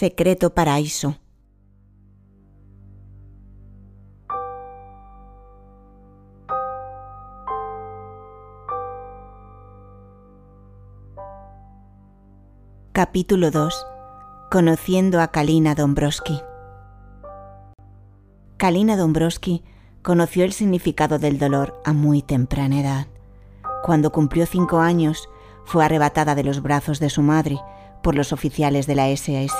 Secreto Paraíso. Capítulo 2. Conociendo a Kalina Dombrowski. Kalina Dombrowski conoció el significado del dolor a muy temprana edad. Cuando cumplió cinco años, fue arrebatada de los brazos de su madre por los oficiales de la SAS,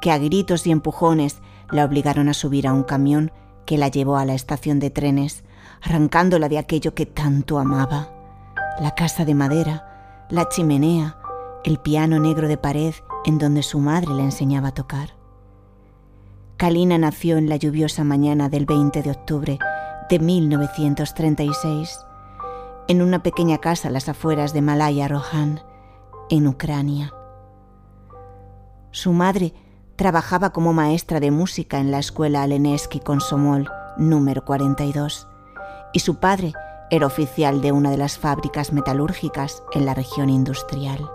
que a gritos y empujones la obligaron a subir a un camión que la llevó a la estación de trenes, arrancándola de aquello que tanto amaba. La casa de madera, la chimenea, el piano negro de pared en donde su madre le enseñaba a tocar. Kalina nació en la lluviosa mañana del 20 de octubre de 1936 en una pequeña casa a las afueras de Malaya Rohan, en Ucrania. Su madre trabajaba como maestra de música en la escuela Aleneski Consomol número 42 y su padre era oficial de una de las fábricas metalúrgicas en la región industrial.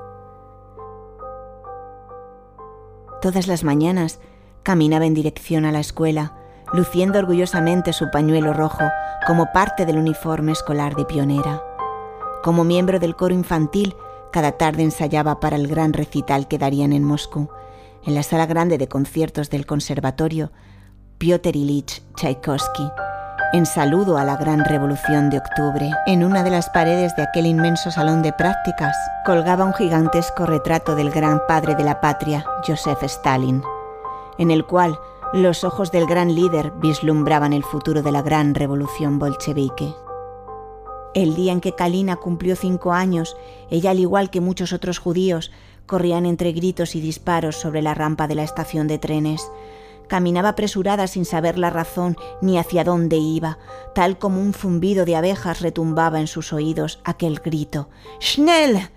Todas las mañanas caminaba en dirección a la escuela, luciendo orgullosamente su pañuelo rojo como parte del uniforme escolar de pionera. Como miembro del coro infantil, cada tarde ensayaba para el gran recital que darían en Moscú, en la sala grande de conciertos del conservatorio Piotr Ilich Tchaikovsky, en saludo a la gran revolución de octubre. En una de las paredes de aquel inmenso salón de prácticas colgaba un gigantesco retrato del gran padre de la patria, Joseph Stalin, en el cual los ojos del gran líder vislumbraban el futuro de la gran revolución bolchevique. El día en que Kalina cumplió cinco años, ella, al igual que muchos otros judíos, corrían entre gritos y disparos sobre la rampa de la estación de trenes. Caminaba apresurada sin saber la razón ni hacia dónde iba, tal como un zumbido de abejas retumbaba en sus oídos aquel grito. ¡Schnell!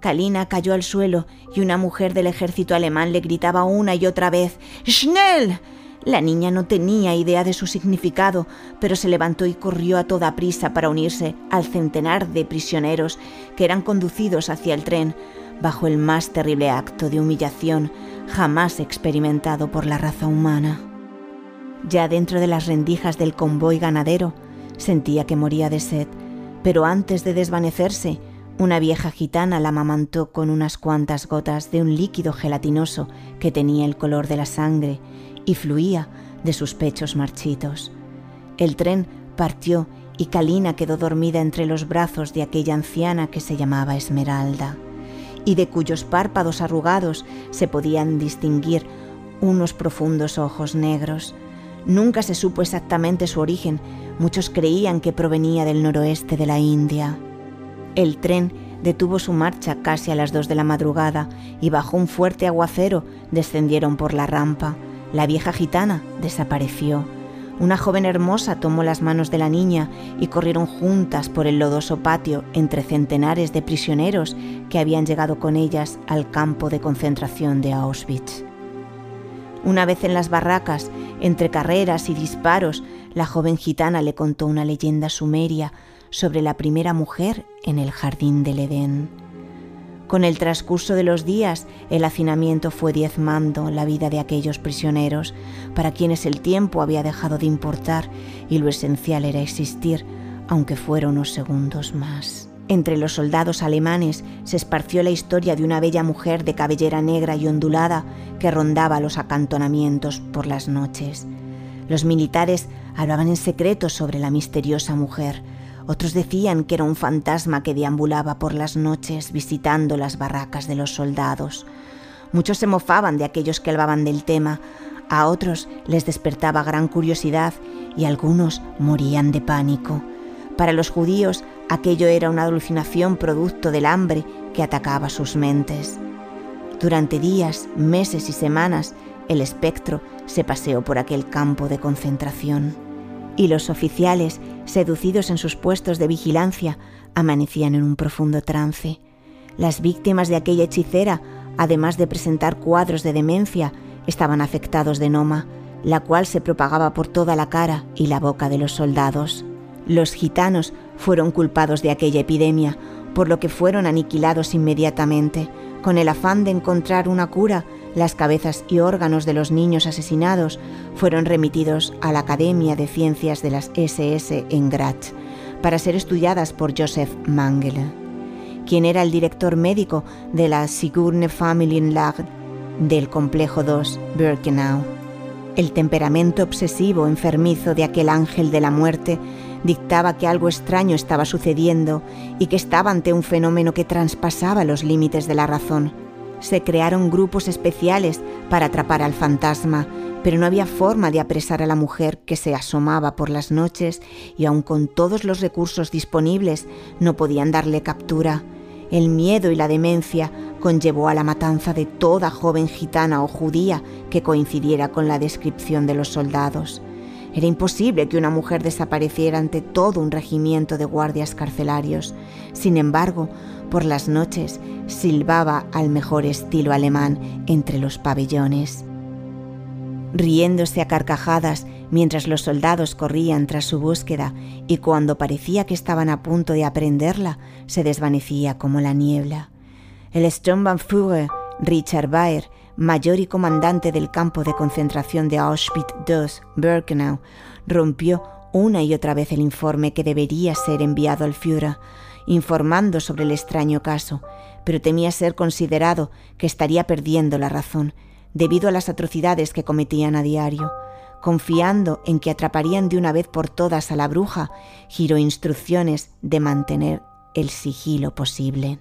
Kalina cayó al suelo y una mujer del ejército alemán le gritaba una y otra vez ¡Schnell! La niña no tenía idea de su significado, pero se levantó y corrió a toda prisa para unirse al centenar de prisioneros que eran conducidos hacia el tren bajo el más terrible acto de humillación jamás experimentado por la raza humana. Ya dentro de las rendijas del convoy ganadero, sentía que moría de sed, pero antes de desvanecerse, una vieja gitana la amamantó con unas cuantas gotas de un líquido gelatinoso que tenía el color de la sangre y fluía de sus pechos marchitos. El tren partió y Kalina quedó dormida entre los brazos de aquella anciana que se llamaba Esmeralda y de cuyos párpados arrugados se podían distinguir unos profundos ojos negros. Nunca se supo exactamente su origen, muchos creían que provenía del noroeste de la India. El tren detuvo su marcha casi a las dos de la madrugada y bajo un fuerte aguacero descendieron por la rampa. La vieja gitana desapareció. Una joven hermosa tomó las manos de la niña y corrieron juntas por el lodoso patio entre centenares de prisioneros que habían llegado con ellas al campo de concentración de Auschwitz. Una vez en las barracas, entre carreras y disparos, la joven gitana le contó una leyenda sumeria sobre la primera mujer en el jardín del Edén. Con el transcurso de los días, el hacinamiento fue diezmando la vida de aquellos prisioneros, para quienes el tiempo había dejado de importar y lo esencial era existir, aunque fuera unos segundos más. Entre los soldados alemanes se esparció la historia de una bella mujer de cabellera negra y ondulada que rondaba los acantonamientos por las noches. Los militares hablaban en secreto sobre la misteriosa mujer, otros decían que era un fantasma que deambulaba por las noches visitando las barracas de los soldados. Muchos se mofaban de aquellos que hablaban del tema, a otros les despertaba gran curiosidad y algunos morían de pánico. Para los judíos aquello era una alucinación producto del hambre que atacaba sus mentes. Durante días, meses y semanas, el espectro se paseó por aquel campo de concentración y los oficiales, seducidos en sus puestos de vigilancia, amanecían en un profundo trance. Las víctimas de aquella hechicera, además de presentar cuadros de demencia, estaban afectados de noma, la cual se propagaba por toda la cara y la boca de los soldados. Los gitanos fueron culpados de aquella epidemia, por lo que fueron aniquilados inmediatamente. Con el afán de encontrar una cura, Las cabezas y órganos de los niños asesinados fueron remitidos a la Academia de Ciencias de las SS en Graz para ser estudiadas por Joseph Mengele, quien era el director médico de la Sigurne Familienlag del complejo 2 Birkenau. El temperamento obsesivo enfermizo de aquel ángel de la muerte dictaba que algo extraño estaba sucediendo y que estaba ante un fenómeno que traspasaba los límites de la razón se crearon grupos especiales para atrapar al fantasma, pero no había forma de apresar a la mujer que se asomaba por las noches y aun con todos los recursos disponibles no podían darle captura. El miedo y la demencia conllevó a la matanza de toda joven gitana o judía que coincidiera con la descripción de los soldados. Era imposible que una mujer desapareciera ante todo un regimiento de guardias carcelarios. Sin embargo, por las noches silbaba al mejor estilo alemán entre los pabellones. Riéndose a carcajadas mientras los soldados corrían tras su búsqueda y cuando parecía que estaban a punto de aprenderla, se desvanecía como la niebla. El Sturmbannführer Richard Baer, mayor y comandante del campo de concentración de Auschwitz-II-Birkenau, rompió una y otra vez el informe que debería ser enviado al Führer, informando sobre el extraño caso, pero temía ser considerado que estaría perdiendo la razón debido a las atrocidades que cometían a diario. Confiando en que atraparían de una vez por todas a la bruja, giró instrucciones de mantener el sigilo posible.